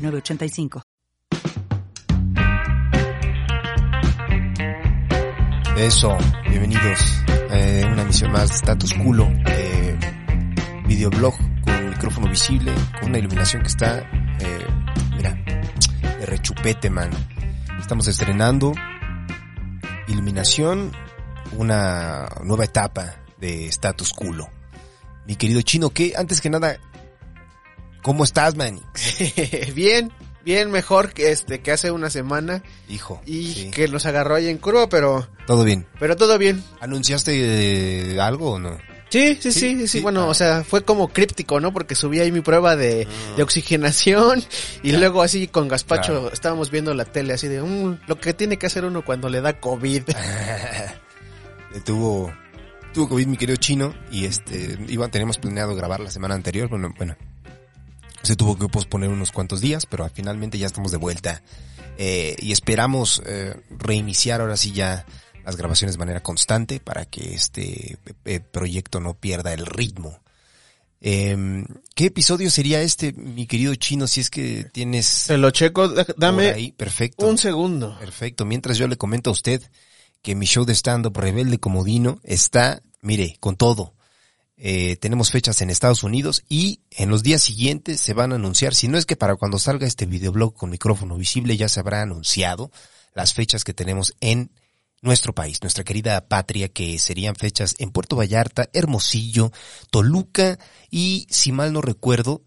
985. Eso, bienvenidos a una emisión más de Status Culo, eh, videoblog con micrófono visible, con una iluminación que está, eh, mira, de rechupete, man. Estamos estrenando iluminación, una nueva etapa de Status Culo. Mi querido chino, que antes que nada, ¿Cómo estás, man? bien, bien mejor que este que hace una semana. Hijo. Y que nos agarró ahí en curva, pero todo bien. Pero todo bien. ¿Anunciaste eh, algo o no? Sí, sí, sí, sí, bueno, o sea, fue como críptico, ¿no? Porque subí ahí mi prueba de, ah. de oxigenación y luego así con Gaspacho estábamos viendo la tele así de um, lo que tiene que hacer uno cuando le da COVID. tuvo, tuvo COVID mi querido chino y este, iba, teníamos planeado grabar la semana anterior, bueno, bueno, se tuvo que posponer unos cuantos días, pero finalmente ya estamos de vuelta. Eh, y esperamos eh, reiniciar ahora sí ya las grabaciones de manera constante para que este eh, proyecto no pierda el ritmo. Em, ¿Qué episodio sería este, mi querido chino, si es que tienes... Te lo checo, dame ahí. Perfecto. un segundo. Perfecto. Mientras yo le comento a usted que mi show de stand-up Rebelde Comodino está, mire, con todo. Eh, tenemos fechas en Estados Unidos y en los días siguientes se van a anunciar, si no es que para cuando salga este videoblog con micrófono visible ya se habrá anunciado las fechas que tenemos en nuestro país, nuestra querida patria, que serían fechas en Puerto Vallarta, Hermosillo, Toluca y, si mal no recuerdo,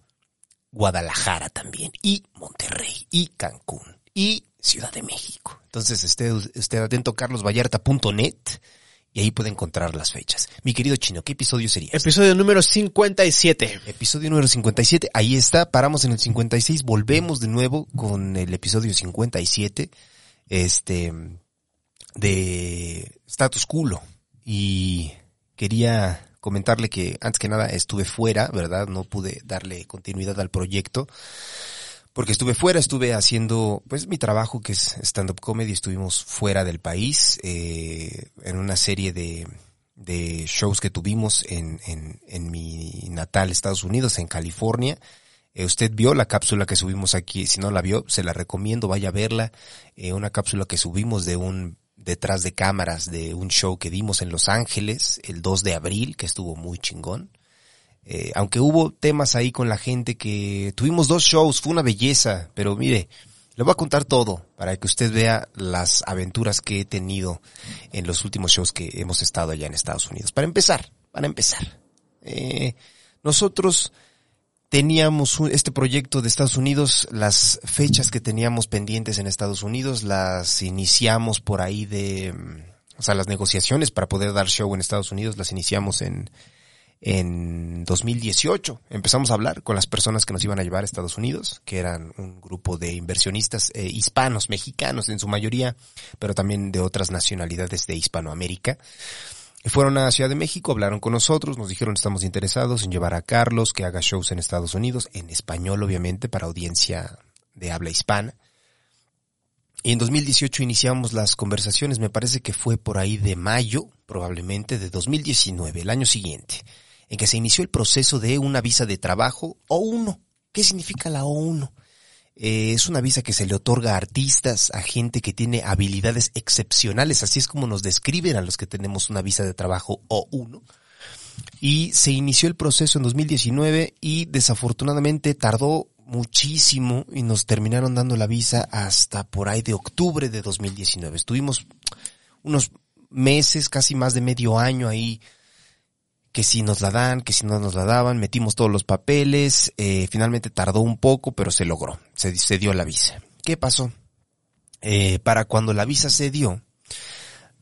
Guadalajara también, y Monterrey, y Cancún, y Ciudad de México. Entonces, esté, esté atento carlosvallarta.net y ahí puede encontrar las fechas. Mi querido Chino, ¿qué episodio sería? Episodio número 57. Episodio número 57, ahí está, paramos en el 56, volvemos de nuevo con el episodio 57, este, de Status Culo. Y quería comentarle que antes que nada estuve fuera, ¿verdad? No pude darle continuidad al proyecto porque estuve fuera, estuve haciendo pues mi trabajo que es stand-up comedy, estuvimos fuera del país eh, en una serie de, shows que tuvimos en, en, en, mi natal Estados Unidos, en California. Eh, usted vio la cápsula que subimos aquí, si no la vio, se la recomiendo, vaya a verla. Eh, una cápsula que subimos de un detrás de cámaras de un show que dimos en Los Ángeles el 2 de abril, que estuvo muy chingón. Eh, aunque hubo temas ahí con la gente que tuvimos dos shows, fue una belleza, pero mire, le voy a contar todo para que usted vea las aventuras que he tenido en los últimos shows que hemos estado allá en Estados Unidos. Para empezar, para empezar, eh, nosotros teníamos este proyecto de Estados Unidos, las fechas que teníamos pendientes en Estados Unidos las iniciamos por ahí de, o sea, las negociaciones para poder dar show en Estados Unidos las iniciamos en en 2018 empezamos a hablar con las personas que nos iban a llevar a Estados Unidos, que eran un grupo de inversionistas eh, hispanos, mexicanos en su mayoría, pero también de otras nacionalidades de Hispanoamérica. fueron a Ciudad de México, hablaron con nosotros, nos dijeron estamos interesados en llevar a Carlos que haga shows en Estados Unidos, en español obviamente, para audiencia de habla hispana. Y en 2018 iniciamos las conversaciones, me parece que fue por ahí de mayo, probablemente, de 2019, el año siguiente en que se inició el proceso de una visa de trabajo O1. ¿Qué significa la O1? Eh, es una visa que se le otorga a artistas, a gente que tiene habilidades excepcionales, así es como nos describen a los que tenemos una visa de trabajo O1. Y se inició el proceso en 2019 y desafortunadamente tardó muchísimo y nos terminaron dando la visa hasta por ahí de octubre de 2019. Estuvimos unos meses, casi más de medio año ahí que si nos la dan, que si no nos la daban, metimos todos los papeles, eh, finalmente tardó un poco, pero se logró, se, se dio la visa. ¿Qué pasó? Eh, para cuando la visa se dio,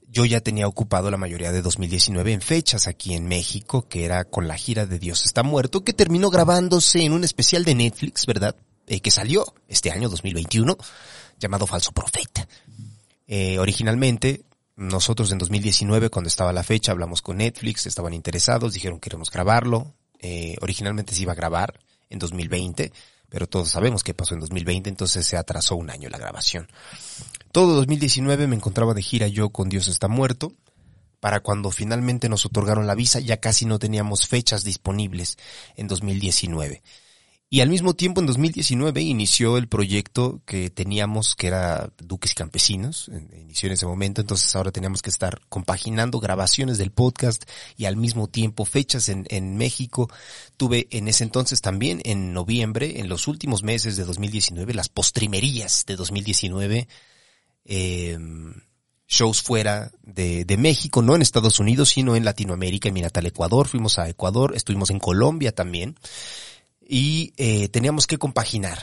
yo ya tenía ocupado la mayoría de 2019 en fechas aquí en México, que era con la gira de Dios está muerto, que terminó grabándose en un especial de Netflix, ¿verdad? eh, que salió este año 2021, llamado Falso Profeta. Eh, originalmente, nosotros en 2019, cuando estaba la fecha, hablamos con Netflix, estaban interesados, dijeron queremos grabarlo. Eh, originalmente se iba a grabar en 2020, pero todos sabemos qué pasó en 2020, entonces se atrasó un año la grabación. Todo 2019 me encontraba de gira yo con Dios está muerto. Para cuando finalmente nos otorgaron la visa ya casi no teníamos fechas disponibles en 2019. Y al mismo tiempo, en 2019, inició el proyecto que teníamos, que era Duques Campesinos, inició en ese momento, entonces ahora teníamos que estar compaginando grabaciones del podcast y al mismo tiempo fechas en, en México. Tuve en ese entonces también, en noviembre, en los últimos meses de 2019, las postrimerías de 2019, eh, shows fuera de, de, México, no en Estados Unidos, sino en Latinoamérica, en mi natal Ecuador, fuimos a Ecuador, estuvimos en Colombia también y eh, teníamos que compaginar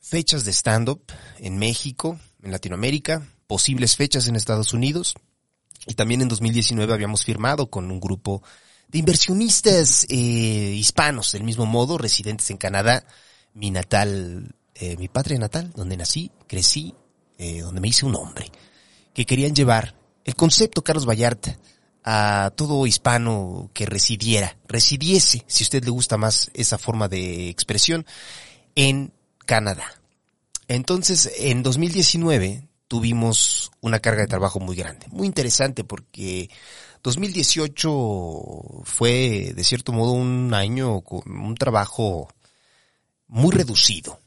fechas de stand-up en México, en Latinoamérica, posibles fechas en Estados Unidos y también en 2019 habíamos firmado con un grupo de inversionistas eh, hispanos, del mismo modo, residentes en Canadá, mi natal, eh, mi patria natal, donde nací, crecí, eh, donde me hice un hombre, que querían llevar el concepto Carlos Vallarta a todo hispano que residiera, residiese, si usted le gusta más esa forma de expresión, en Canadá. Entonces, en 2019 tuvimos una carga de trabajo muy grande, muy interesante porque 2018 fue de cierto modo un año con un trabajo muy reducido,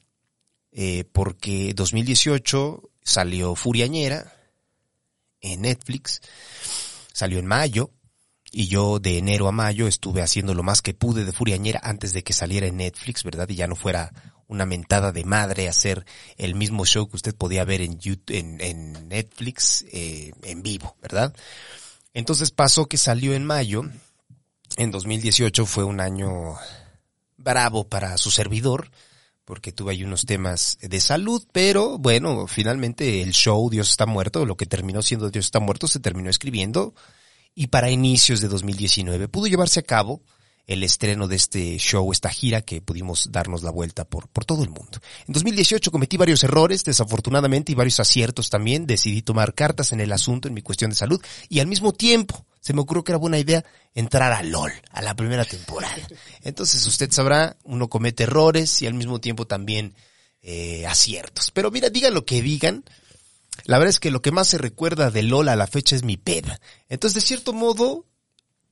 eh, porque 2018 salió Furiañera en Netflix, Salió en mayo y yo de enero a mayo estuve haciendo lo más que pude de Furiañera antes de que saliera en Netflix, ¿verdad? Y ya no fuera una mentada de madre hacer el mismo show que usted podía ver en, YouTube, en, Netflix eh, en vivo, ¿verdad? Entonces pasó que salió en mayo, en 2018 fue un año bravo para su servidor, porque tuve ahí unos temas de salud, pero bueno, finalmente el show Dios está muerto, lo que terminó siendo Dios está muerto, se terminó escribiendo y para inicios de 2019 pudo llevarse a cabo el estreno de este show, esta gira que pudimos darnos la vuelta por, por todo el mundo. En 2018 cometí varios errores, desafortunadamente, y varios aciertos también. Decidí tomar cartas en el asunto, en mi cuestión de salud, y al mismo tiempo se me ocurrió que era buena idea entrar a LOL, a la primera temporada. Entonces usted sabrá, uno comete errores y al mismo tiempo también eh, aciertos. Pero mira, digan lo que digan, la verdad es que lo que más se recuerda de LOL a la fecha es mi peda. Entonces, de cierto modo,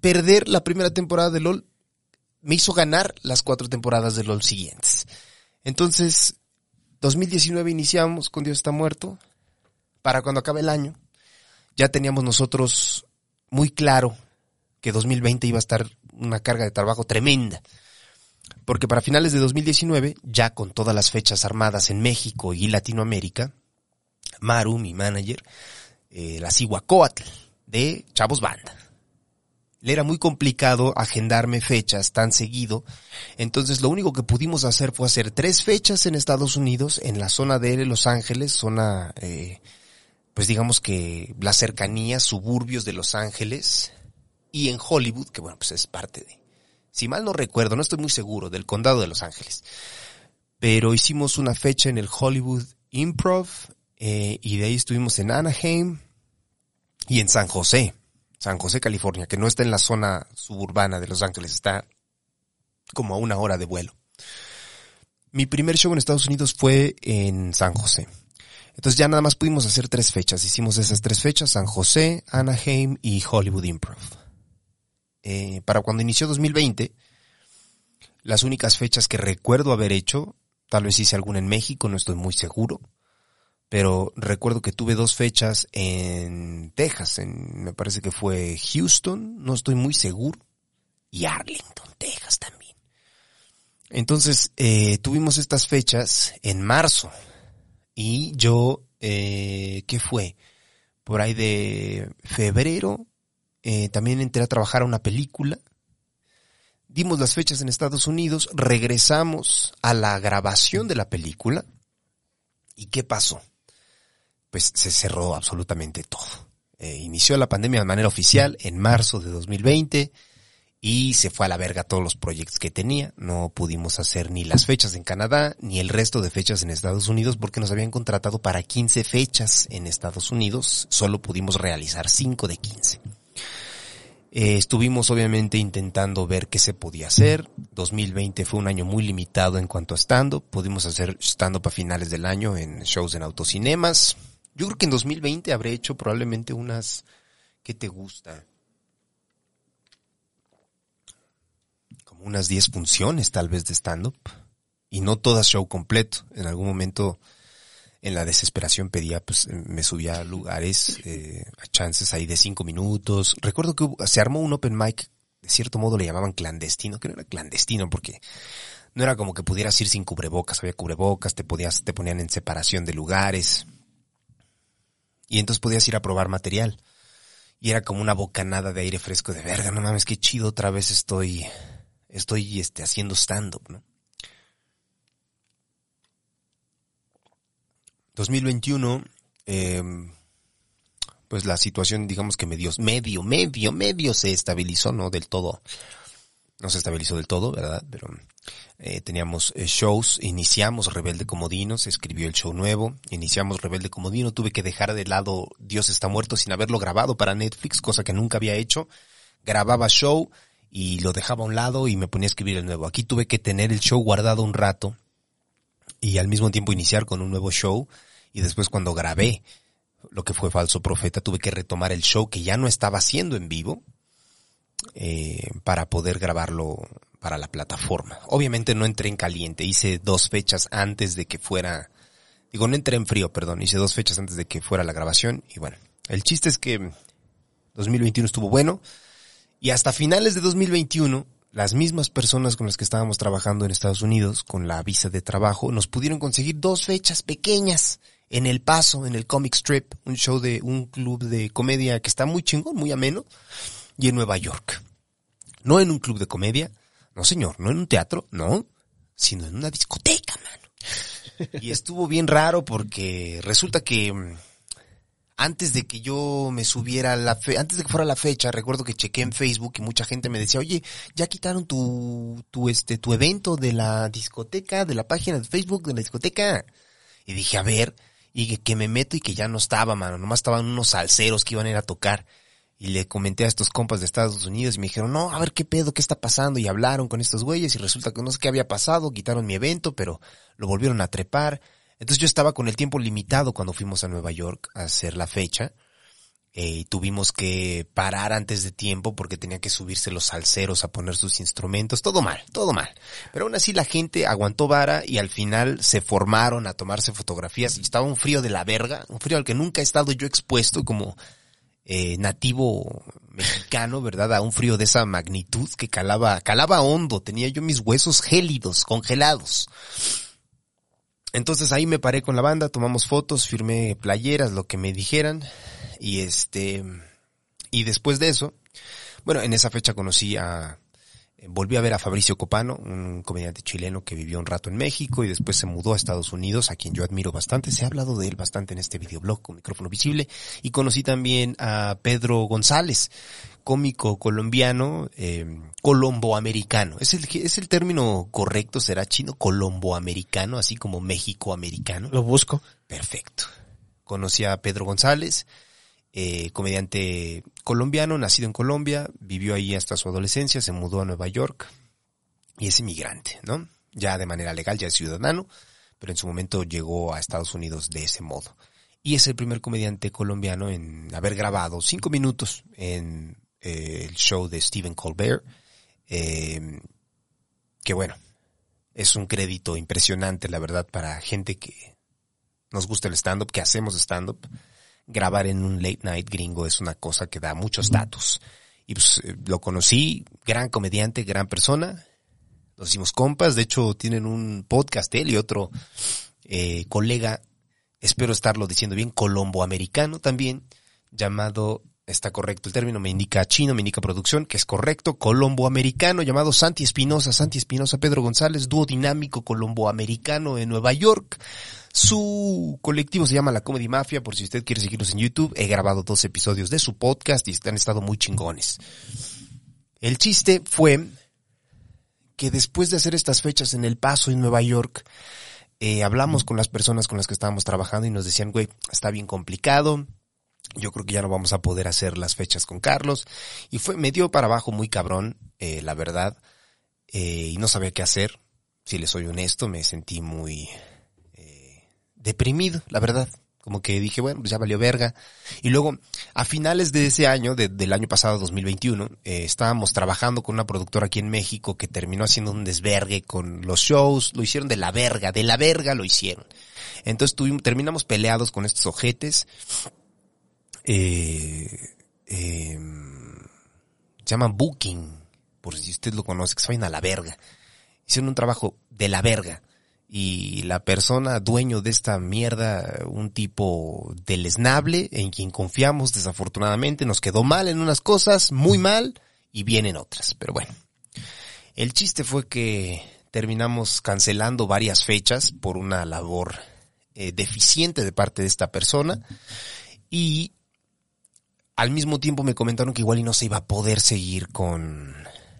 perder la primera temporada de LOL me hizo ganar las cuatro temporadas de LOL siguientes. Entonces, 2019 iniciamos con Dios está muerto. Para cuando acabe el año, ya teníamos nosotros muy claro que 2020 iba a estar una carga de trabajo tremenda. Porque para finales de 2019, ya con todas las fechas armadas en México y Latinoamérica, Maru, mi manager, eh, la Cihuacóatl de Chavos Banda. Le era muy complicado agendarme fechas tan seguido, entonces lo único que pudimos hacer fue hacer tres fechas en Estados Unidos, en la zona de Los Ángeles, zona eh, pues digamos que las cercanías, suburbios de Los Ángeles y en Hollywood, que bueno, pues es parte de, si mal no recuerdo, no estoy muy seguro, del condado de Los Ángeles. Pero hicimos una fecha en el Hollywood Improv eh, y de ahí estuvimos en Anaheim y en San José, San José, California, que no está en la zona suburbana de Los Ángeles, está como a una hora de vuelo. Mi primer show en Estados Unidos fue en San José. Entonces ya nada más pudimos hacer tres fechas. Hicimos esas tres fechas, San José, Anaheim y Hollywood Improv. Eh, para cuando inició 2020, las únicas fechas que recuerdo haber hecho, tal vez hice alguna en México, no estoy muy seguro, pero recuerdo que tuve dos fechas en Texas, en, me parece que fue Houston, no estoy muy seguro, y Arlington, Texas también. Entonces, eh, tuvimos estas fechas en marzo, y yo, eh, ¿qué fue? Por ahí de febrero, eh, también entré a trabajar a una película. Dimos las fechas en Estados Unidos, regresamos a la grabación de la película. ¿Y qué pasó? Pues se cerró absolutamente todo. Eh, inició la pandemia de manera oficial en marzo de 2020 y se fue a la verga todos los proyectos que tenía. No pudimos hacer ni las fechas en Canadá ni el resto de fechas en Estados Unidos porque nos habían contratado para 15 fechas en Estados Unidos. Solo pudimos realizar 5 de 15. Eh, estuvimos obviamente intentando ver qué se podía hacer. 2020 fue un año muy limitado en cuanto a stand-up. Pudimos hacer stand-up a finales del año en shows en autocinemas. Yo creo que en 2020 habré hecho probablemente unas... ¿Qué te gusta? Unas 10 funciones tal vez de stand-up y no todas show completo. En algún momento en la desesperación pedía, pues me subía a lugares, eh, a chances ahí de 5 minutos. Recuerdo que se armó un open mic, de cierto modo le llamaban clandestino, que no era clandestino porque no era como que pudieras ir sin cubrebocas, había cubrebocas, te podías, te ponían en separación de lugares. Y entonces podías ir a probar material. Y era como una bocanada de aire fresco de verga, no mames, qué chido, otra vez estoy estoy este, haciendo stand-up, ¿no? 2021, eh, pues la situación, digamos que medio, medio, medio, medio se estabilizó, no del todo, no se estabilizó del todo, ¿verdad? Pero eh, teníamos eh, shows, iniciamos Rebelde Comodino, se escribió el show nuevo, iniciamos Rebelde Comodino, tuve que dejar de lado Dios está muerto sin haberlo grabado para Netflix, cosa que nunca había hecho, grababa show, y lo dejaba a un lado y me ponía a escribir el nuevo. Aquí tuve que tener el show guardado un rato y al mismo tiempo iniciar con un nuevo show y después cuando grabé lo que fue Falso Profeta tuve que retomar el show que ya no estaba haciendo en vivo eh, para poder grabarlo para la plataforma. Obviamente no entré en caliente, hice dos fechas antes de que fuera, digo no entré en frío, perdón, hice dos fechas antes de que fuera la grabación y bueno, el chiste es que 2021 estuvo bueno, y hasta finales de 2021, las mismas personas con las que estábamos trabajando en Estados Unidos, con la visa de trabajo, nos pudieron conseguir dos fechas pequeñas en El Paso, en el Comic Strip, un show de un club de comedia que está muy chingón, muy ameno, y en Nueva York. No en un club de comedia, no señor, no en un teatro, no, sino en una discoteca, mano. Y estuvo bien raro porque resulta que mm, antes de que yo me subiera la fe, antes de que fuera la fecha, recuerdo que chequé en Facebook y mucha gente me decía, oye, ya quitaron tu, tu, este, tu evento de la discoteca, de la página de Facebook de la discoteca. Y dije, a ver, y que, me meto y que ya no estaba, mano, nomás estaban unos salseros que iban a ir a tocar. Y le comenté a estos compas de Estados Unidos y me dijeron, no, a ver qué pedo, qué está pasando. Y hablaron con estos güeyes y resulta que no sé qué había pasado, quitaron mi evento, pero lo volvieron a trepar. Entonces yo estaba con el tiempo limitado cuando fuimos a Nueva York a hacer la fecha. Eh, tuvimos que parar antes de tiempo porque tenía que subirse los salseros a poner sus instrumentos. Todo mal, todo mal. Pero aún así la gente aguantó vara y al final se formaron a tomarse fotografías. Y estaba un frío de la verga, un frío al que nunca he estado yo expuesto como eh, nativo mexicano, ¿verdad? A un frío de esa magnitud que calaba, calaba hondo. Tenía yo mis huesos gélidos, congelados. Entonces ahí me paré con la banda, tomamos fotos, firmé playeras, lo que me dijeran. Y este, y después de eso, bueno, en esa fecha conocí a, volví a ver a Fabricio Copano, un comediante chileno que vivió un rato en México y después se mudó a Estados Unidos, a quien yo admiro bastante. Se ha hablado de él bastante en este videoblog con micrófono visible. Y conocí también a Pedro González, cómico colombiano, eh, colomboamericano. ¿Es el, ¿Es el término correcto? ¿Será chino? Colomboamericano, así como México-americano. Lo busco. Perfecto. Conocí a Pedro González, eh, comediante colombiano, nacido en Colombia, vivió ahí hasta su adolescencia, se mudó a Nueva York y es inmigrante, ¿no? Ya de manera legal, ya es ciudadano, pero en su momento llegó a Estados Unidos de ese modo. Y es el primer comediante colombiano en haber grabado cinco minutos en eh, el show de Stephen Colbert, eh, que bueno, es un crédito impresionante, la verdad, para gente que nos gusta el stand-up, que hacemos stand-up. Grabar en un late night gringo es una cosa que da mucho estatus. Y pues eh, lo conocí, gran comediante, gran persona. Nos hicimos compas, de hecho tienen un podcast él y otro eh, colega, espero estarlo diciendo bien, colomboamericano también, llamado está correcto el término, me indica chino, me indica producción, que es correcto, colomboamericano llamado Santi Espinosa, Santi Espinosa, Pedro González, dúo dinámico colomboamericano en Nueva York. Su colectivo se llama La Comedy Mafia, por si usted quiere seguirlos en YouTube. He grabado dos episodios de su podcast y han estado muy chingones. El chiste fue que después de hacer estas fechas en El Paso, en Nueva York, eh, hablamos con las personas con las que estábamos trabajando y nos decían, güey, está bien complicado, yo creo que ya no vamos a poder hacer las fechas con Carlos. Y fue, me dio para abajo muy cabrón, eh, la verdad, eh, y no sabía qué hacer. Si les soy honesto, me sentí muy eh, deprimido, la verdad. Como que dije, bueno, pues ya valió verga. Y luego, a finales de ese año, del año pasado, 2021, eh, estábamos trabajando con una productora aquí en México que terminó haciendo un desvergue con los shows. Lo hicieron de la verga, de la verga lo hicieron. Entonces tuvimos, terminamos peleados con estos ojetes. Eh, eh, llama Booking, por si usted lo conoce, que se vayan a la verga. Hicieron un trabajo de la verga y la persona dueño de esta mierda, un tipo deleznable en quien confiamos desafortunadamente, nos quedó mal en unas cosas, muy mal, y bien en otras. Pero bueno, el chiste fue que terminamos cancelando varias fechas por una labor eh, deficiente de parte de esta persona y al mismo tiempo me comentaron que igual y no se iba a poder seguir con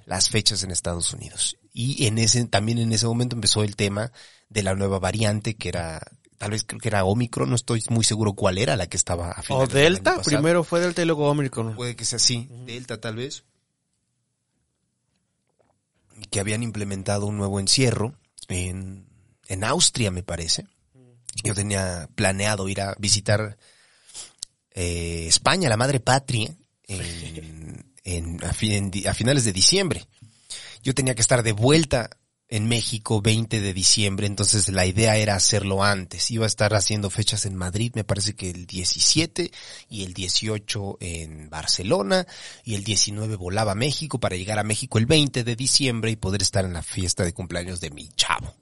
las fechas en Estados Unidos. Y en ese, también en ese momento empezó el tema de la nueva variante que era, tal vez creo que era Omicron, no estoy muy seguro cuál era la que estaba a O Delta, primero fue Delta y luego Omicron. Puede que sea así, Delta tal vez. Que habían implementado un nuevo encierro en, en Austria, me parece. Yo tenía planeado ir a visitar eh, España, la madre patria, en, en, a, a finales de diciembre. Yo tenía que estar de vuelta en México 20 de diciembre, entonces la idea era hacerlo antes. Iba a estar haciendo fechas en Madrid, me parece que el 17 y el 18 en Barcelona y el 19 volaba a México para llegar a México el 20 de diciembre y poder estar en la fiesta de cumpleaños de mi chavo.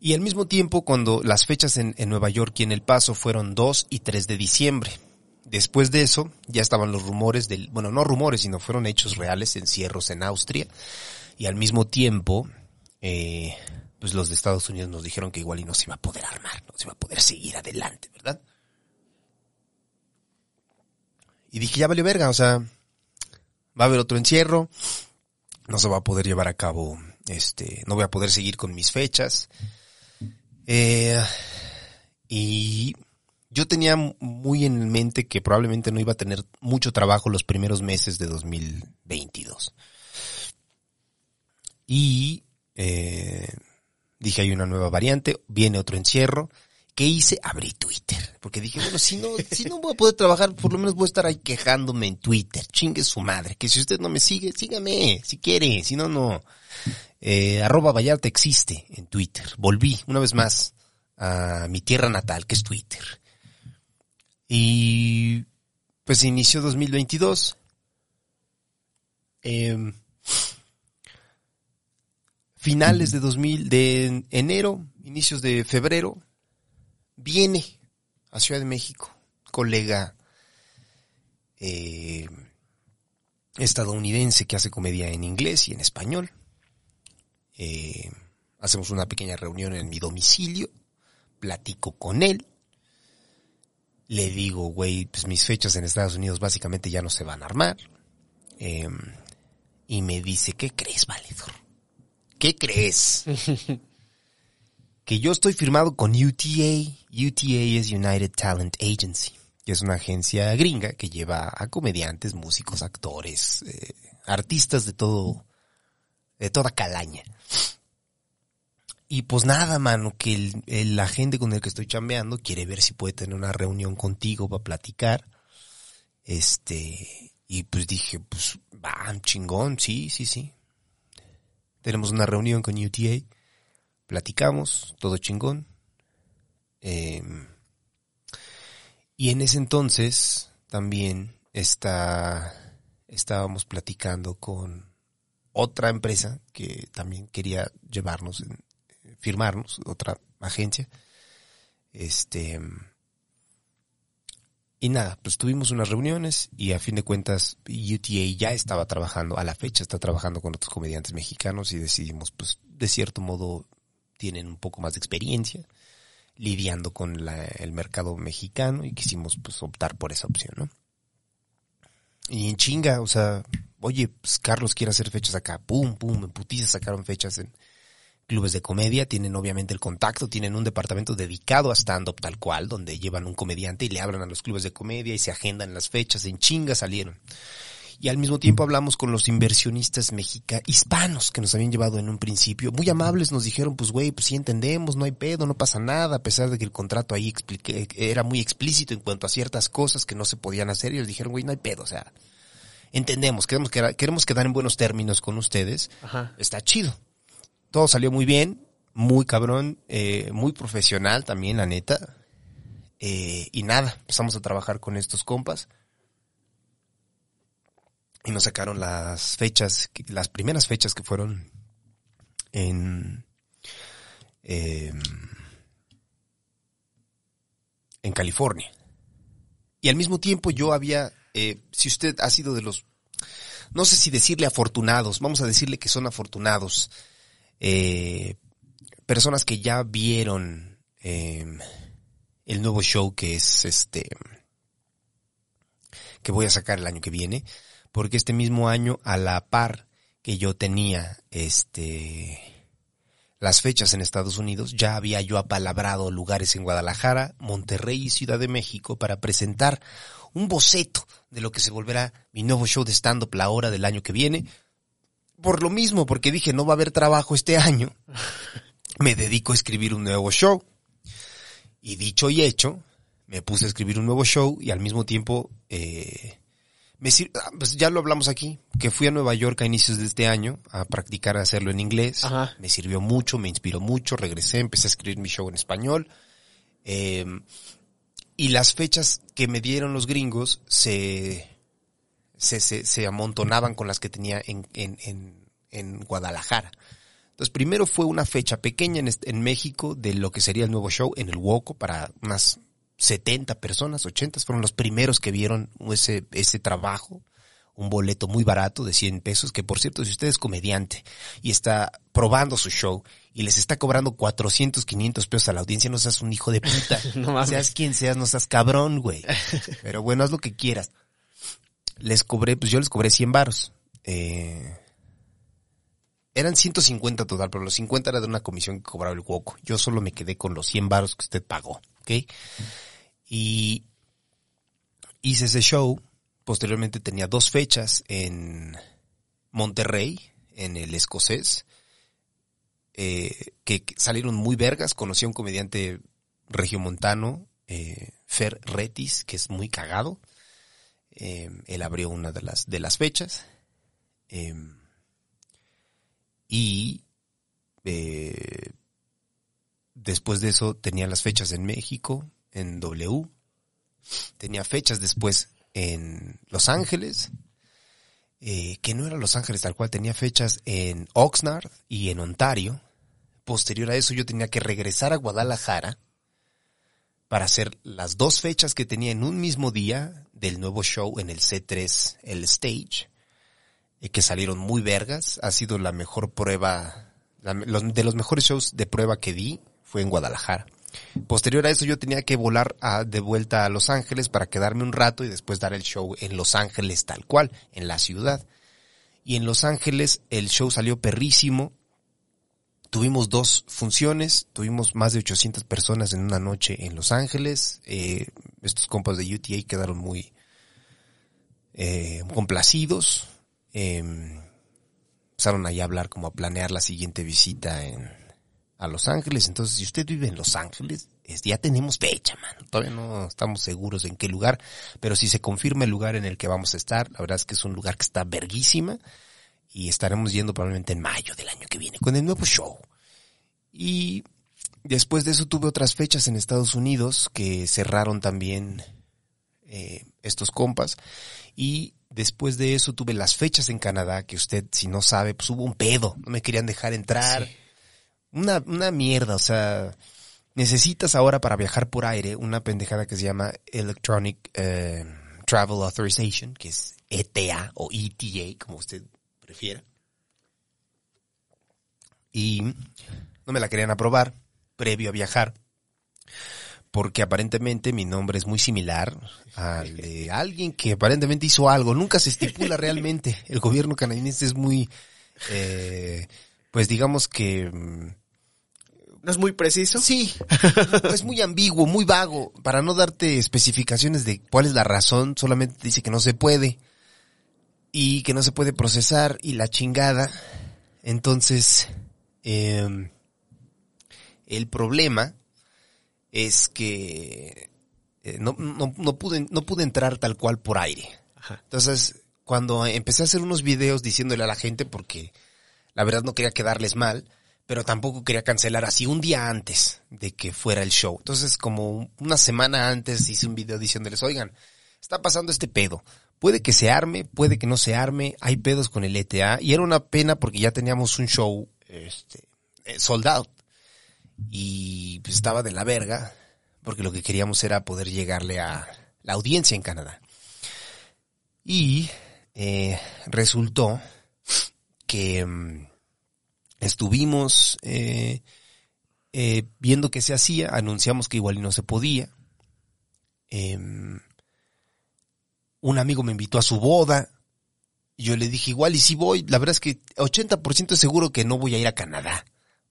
Y al mismo tiempo, cuando las fechas en, en Nueva York y en El Paso fueron 2 y 3 de diciembre, Después de eso, ya estaban los rumores del, bueno, no rumores, sino fueron hechos reales, encierros en Austria. Y al mismo tiempo, eh, pues los de Estados Unidos nos dijeron que igual y no se iba a poder armar, no se iba a poder seguir adelante, ¿verdad? Y dije, ya vale verga, o sea, va a haber otro encierro, no se va a poder llevar a cabo, este, no voy a poder seguir con mis fechas. Eh, y yo tenía muy en mente que probablemente no iba a tener mucho trabajo los primeros meses de 2022. Y eh, dije, hay una nueva variante, viene otro encierro. ¿Qué hice? Abrí Twitter. Porque dije, bueno, si no, si no voy a poder trabajar, por lo menos voy a estar ahí quejándome en Twitter. Chingue su madre. Que si usted no me sigue, sígame, si quiere. Si no, no. Eh, arroba Vallarta existe en Twitter. Volví, una vez más, a mi tierra natal, que es Twitter. Y pues inició 2022. Eh, finales de 2000, de enero, inicios de febrero, viene a Ciudad de México, colega eh, estadounidense que hace comedia en inglés y en español. Eh, hacemos una pequeña reunión en mi domicilio, platico con él le digo, güey, pues mis fechas en Estados Unidos básicamente ya no se van a armar. Em, y me dice, ¿qué crees, valedor? ¿Qué crees? que yo estoy firmado con UTA. UTA es United Talent Agency, que es una agencia gringa que lleva a comediantes, músicos, actores, eh, artistas de todo, de toda calaña. Y pues nada, mano, que el, la gente con el que estoy chambeando quiere ver si puede tener una reunión contigo para platicar. Este, y pues dije, pues, va, chingón, sí, sí, sí. Tenemos una reunión con UTA, platicamos, todo chingón. Em, y en ese entonces también está, estábamos platicando con otra empresa que también quería llevarnos en, firmarnos, otra agencia. Este, y nada, pues tuvimos unas reuniones y a fin de cuentas UTA ya estaba trabajando, a la fecha está trabajando con otros comediantes mexicanos y decidimos, pues de cierto modo tienen un poco más de experiencia lidiando con el mercado mexicano y quisimos pues optar por esa opción, ¿no? Y en chinga, o sea, oye, pues Carlos quiere hacer fechas acá, pum, pum, en putiza sacaron fechas en clubes de comedia, tienen obviamente el contacto, tienen un departamento dedicado a stand-up tal cual, donde llevan un comediante y le hablan a los clubes de comedia y se agendan las fechas, en chinga salieron. Y al mismo tiempo hablamos con los inversionistas mexicanos, hispanos que nos habían llevado en un principio. Muy amables nos dijeron, pues güey, pues sí entendemos, no hay pedo, no pasa nada, a pesar de que el contrato ahí explique, era muy explícito en cuanto a ciertas cosas que no se podían hacer. Y ellos dijeron, güey, no hay pedo, o sea, entendemos, queremos quedar, queremos quedar en buenos términos con ustedes. Está chido. Todo salió muy bien, muy cabrón, eh, muy profesional también, la neta. Eh, y nada, empezamos a trabajar con estos compas y nos sacaron las fechas, las primeras fechas que fueron en, em, en California. Y al mismo tiempo yo había, eh, si usted ha sido de los, no sé si decirle afortunados, vamos a decirle que son afortunados, eh, personas que ya vieron em, el nuevo show que es este, que voy a sacar el año que viene porque este mismo año, a la par que yo tenía este las fechas en Estados Unidos, ya había yo apalabrado lugares en Guadalajara, Monterrey y Ciudad de México para presentar un boceto de lo que se volverá mi nuevo show de stand-up la hora del año que viene. Por lo mismo, porque dije no va a haber trabajo este año, me dedico a escribir un nuevo show. Y dicho y hecho, me puse a escribir un nuevo show y al mismo tiempo eh, me ah, pues ya lo hablamos aquí, que fui a Nueva York a inicios de este año a practicar a hacerlo en inglés. Me sirvió mucho, me inspiró mucho, regresé, empecé a escribir mi show en español. Em, y las fechas que me dieron los gringos se, se, se, amontonaban con las que tenía en, en, en, en, Guadalajara. Entonces, primero fue una fecha pequeña en, en México de lo que sería el nuevo show en el Woco para unas 70 personas, 80 fueron los primeros que vieron ese, ese trabajo. Un boleto muy barato de 100 pesos, que por cierto, si usted es comediante y está probando su show y les está cobrando 400, 500 pesos a la audiencia, no seas un hijo de puta. no Seas quien seas, no seas cabrón, güey. Pero bueno, haz lo que quieras. Les cobré, pues yo les cobré 100 varos. Eh, eran 150 total, pero los 50 era de una comisión que cobraba el Woco. Yo solo me quedé con los 100 varos que usted pagó, ¿ok? Y hice ese show. Posteriormente tenía dos fechas en Monterrey, en el escocés, eh, que salieron muy vergas. Conocí a un comediante regiomontano, eh, Fer Retis, que es muy cagado. Eh, él abrió una de las, de las fechas. y después de eso tenía las fechas en México, en W, tenía fechas después en Los Ángeles, eh, que no era Los Ángeles tal cual, tenía fechas en Oxnard y en Ontario. Posterior a eso yo tenía que regresar a Guadalajara para hacer las dos fechas que tenía en un mismo día del nuevo show en el C3, el stage, que salieron muy vergas. Ha sido la mejor prueba, de los mejores shows de prueba que di fue en Guadalajara. Posterior a eso yo tenía que volar de vuelta a Los Ángeles para quedarme un rato y después dar el show en Los Ángeles tal cual, en la ciudad. Y en Los Ángeles el show salió perrísimo. Tuvimos dos funciones, tuvimos más de 800 personas en una noche en Los Ángeles. Eh, estos compas de UTA quedaron muy eh, complacidos. Em, empezaron ahí a hablar como a planear la siguiente visita en, a Los Ángeles. Entonces, si usted vive en Los Ángeles, ya tenemos fecha, man. Todavía no estamos seguros en qué lugar, pero si se confirma el lugar en el que vamos a estar, la verdad es que es un lugar que está verguísima y estaremos yendo probablemente en mayo del año que viene con el nuevo show. Y después de eso tuve otras fechas en Estados Unidos que cerraron también eh, estos compas. Y después de eso tuve las fechas en Canadá que usted si no sabe pues hubo un pedo, no me querían dejar entrar. Una, una mierda, o sea, necesitas ahora para viajar por aire una pendejada que se llama Electronic eh, Travel Authorization, que es ETA o ETA, como usted prefiera. Y no me la querían aprobar previo a viajar porque aparentemente mi nombre es muy similar al de alguien que aparentemente hizo algo. Nunca se estipula realmente. El gobierno canadiense es muy, eh, pues digamos que... mm, ¿No es muy preciso? Sí, es muy ambiguo, muy vago. Para no darte especificaciones de cuál es la razón, solamente dice que no se puede. Y que no se puede procesar y la chingada. Entonces, eh, el problema es que eh, no, no, no, pude, no pude entrar tal cual por aire. Ajá. Entonces, cuando empecé a hacer unos videos diciéndole a la gente, porque la verdad no quería quedarles mal, pero tampoco quería cancelar así un día antes de que fuera el show. Entonces, como una semana antes hice un video diciéndoles, oigan, está pasando este pedo. Puede que se arme, puede que no se arme, hay pedos con el ETA, y era una pena porque ya teníamos un show, este, eh, sold out. Y pues estaba de la verga, porque lo que queríamos era poder llegarle a la audiencia en Canadá. Y eh, resultó que mm, estuvimos eh, eh, viendo qué se hacía, anunciamos que igual no se podía. Em, un amigo me invitó a su boda. Yo le dije, igual y si voy, la verdad es que 80% seguro que no voy a ir a Canadá.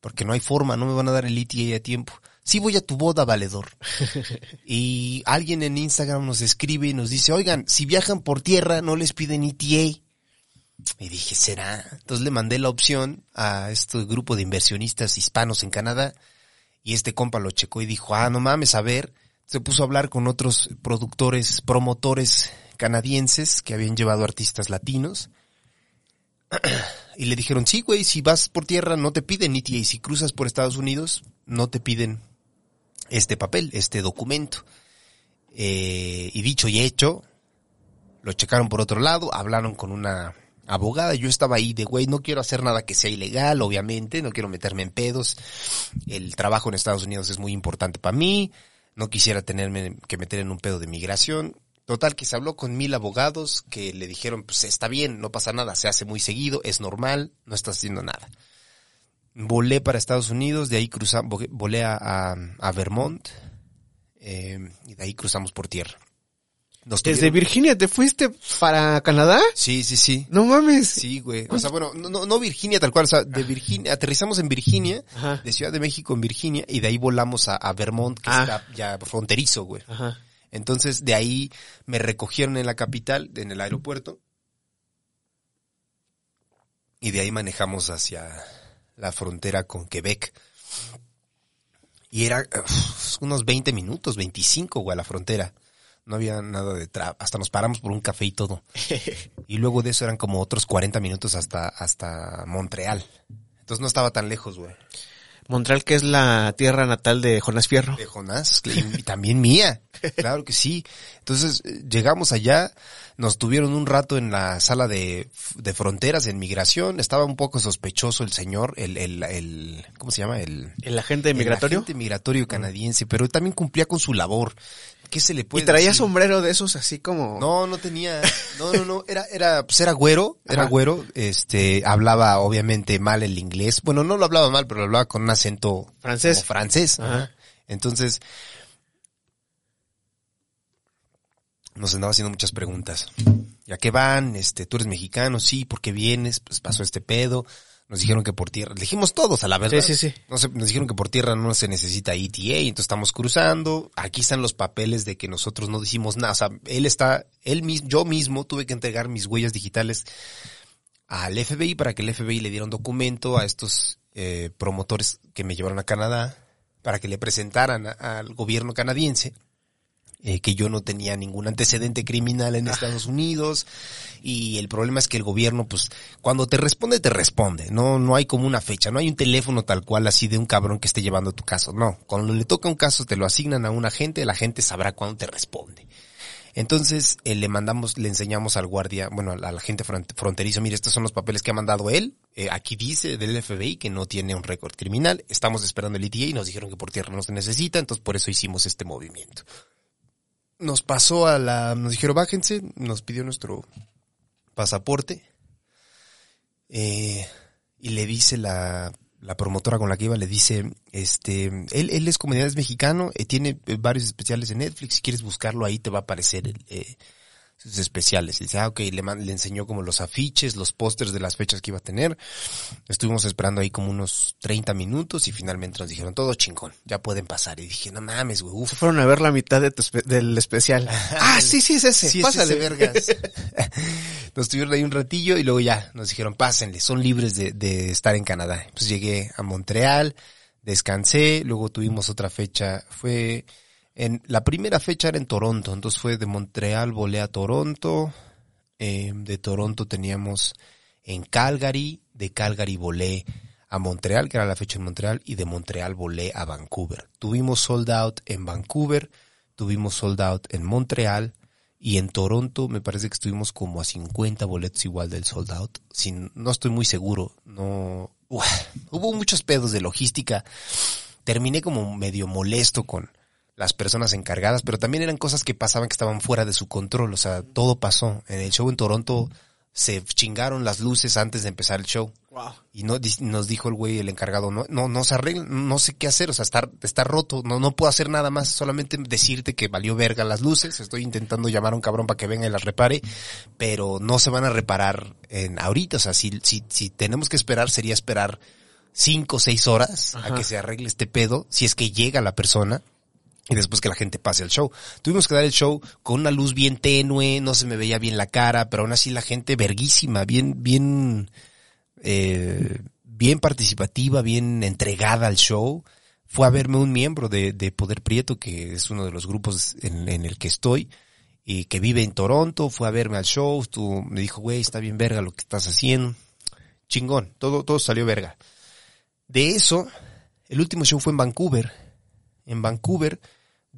Porque no hay forma, no me van a dar el ETA a tiempo. Sí voy a tu boda, valedor. y alguien en Instagram nos escribe y nos dice, oigan, si viajan por tierra no les piden ETA. Y dije, ¿será? Entonces le mandé la opción a este grupo de inversionistas hispanos en Canadá y este compa lo checó y dijo, ah, no mames, a ver. Se puso a hablar con otros productores, promotores canadienses que habían llevado artistas latinos. Y le dijeron, sí, güey, si vas por tierra no te piden ETA y si cruzas por Estados Unidos no te piden este papel, este documento. Eh, y dicho y hecho, lo checaron por otro lado, hablaron con una abogada, yo estaba ahí de, güey, no quiero hacer nada que sea ilegal, obviamente, no quiero meterme en pedos, el trabajo en Estados Unidos es muy importante para mí, no quisiera tenerme que meter en un pedo de migración. Total, que se habló con mil abogados que le dijeron, pues está bien, no pasa nada, se hace muy seguido, es normal, no estás haciendo nada. Volé para Estados Unidos, de ahí cruzamos, volé a, a, a Vermont, eh, y de ahí cruzamos por tierra. Nos ¿Desde tuvieron- Virginia te fuiste para Canadá? Sí, sí, sí. No mames. Sí, güey. O sea, bueno, no, no, no Virginia tal cual, o sea, de Virginia, aterrizamos en Virginia, Ajá. de Ciudad de México en Virginia, y de ahí volamos a, a Vermont, que Ah. está ya fronterizo, güey. Ajá. Entonces, de ahí me recogieron en la capital, en el aeropuerto, y de ahí manejamos hacia la frontera con Quebec. Y era unos 20 minutos, 25, güey, a la frontera. No había nada de tra hasta nos paramos por un café y todo. Y luego de eso eran como otros 40 minutos hasta, hasta Montreal. Entonces no estaba tan lejos, güey. Montreal, que es la tierra natal de Jonás Fierro. De Jonás, y también mía. Claro que sí. Entonces eh, llegamos allá, nos tuvieron un rato en la sala de, de fronteras, en migración. Estaba un poco sospechoso el señor, el, el, el ¿cómo se llama? El, ¿El agente el migratorio? agente migratorio canadiense, pero también cumplía con su labor. ¿Qué se le Y puede traía decir? sombrero de esos así como... No, no tenía, no, no, no, era, era, pues era güero, era Ajá. güero, este, hablaba obviamente mal el inglés, bueno, no lo hablaba mal, pero lo hablaba con un acento Francés. como francés, ajá. entonces, nos andaba haciendo muchas preguntas, ¿ya qué van? Este, tú eres mexicano, sí, ¿por qué vienes? Pues pasó este pedo, nos dijeron que por tierra, dijimos todos a la verdad. Sí, sí, sí. No se- nos dijeron que por tierra no se necesita ETA, entonces estamos cruzando. Aquí están los papeles de que nosotros no decimos nada. O sea, él está, él mismo, yo mismo tuve que entregar mis huellas digitales al FBI para que el FBI le diera un documento a estos eh, promotores que me llevaron a Canadá para que le presentaran a- al gobierno canadiense eh, que yo no tenía ningún antecedente criminal en Estados Unidos y el problema es que el gobierno pues cuando te responde te responde, no no hay como una fecha, no hay un teléfono tal cual así de un cabrón que esté llevando tu caso, no, cuando le toca un caso te lo asignan a un agente, la gente sabrá cuándo te responde. Entonces eh, le mandamos, le enseñamos al guardia, bueno, al, agente front- fronterizo, mire, estos son los papeles que ha mandado él. Eh, aquí dice del FBI que no tiene un récord criminal. Estamos esperando el ETA y nos dijeron que por tierra no se necesita, entonces por eso hicimos este movimiento. Nos pasó a la, nos dijeron bájense, nos pidió nuestro pasaporte. eh, y le dice la, la promotora con la que iba le dice, este, él, él es comediante mexicano, eh, tiene eh, varios especiales en Netflix, si quieres buscarlo ahí te va a aparecer el, eh, sus especiales. Y dice, ah, ok, le, man- le enseñó como los afiches, los pósters de las fechas que iba a tener. Estuvimos esperando ahí como unos 30 minutos y finalmente nos dijeron, todo chingón, ya pueden pasar. Y dije, no mames, güey, uf. Se fueron a ver la mitad de tu espe- del especial. ah, sí, sí, es ese. Sí, es Pásale, ese, vergas. nos tuvieron ahí un ratillo y luego ya nos dijeron, pásenle, son libres de, de estar en Canadá. Pues llegué a Montreal, descansé, luego tuvimos otra fecha, fue en, la primera fecha era en Toronto, entonces fue de Montreal, volé a Toronto, eh, de Toronto teníamos en Calgary, de Calgary volé a Montreal, que era la fecha en Montreal, y de Montreal volé a Vancouver. Tuvimos sold out en Vancouver, tuvimos sold out en Montreal, y en Toronto me parece que estuvimos como a 50 boletos igual del sold out. Sin, no estoy muy seguro, no, hubo muchos pedos de logística. Terminé como medio molesto con las personas encargadas, pero también eran cosas que pasaban que estaban fuera de su control, o sea, todo pasó. En el show en Toronto se chingaron las luces antes de empezar el show. Wow. Y no, nos dijo el güey, el encargado, no, no, no se arregla, no sé qué hacer, o sea, está, está roto, no, no puedo hacer nada más, solamente decirte que valió verga las luces, estoy intentando llamar a un cabrón para que venga y las repare, pero no se van a reparar en ahorita, o sea, si, si, si tenemos que esperar, sería esperar cinco o seis horas a que se arregle este pedo, si es que llega la persona, y después que la gente pase al show. Tuvimos que dar el show con una luz bien tenue, no se me veía bien la cara, pero aún así la gente verguísima, bien, bien, eh, bien participativa, bien entregada al show. Fue a verme un miembro de, de Poder Prieto, que es uno de los grupos en, el que estoy, y que vive en Toronto, fue a verme al show, estuvo- me dijo, güey, está bien verga lo que estás haciendo. Chingón, todo, todo salió verga. De eso, el último show fue en Vancouver. En Vancouver,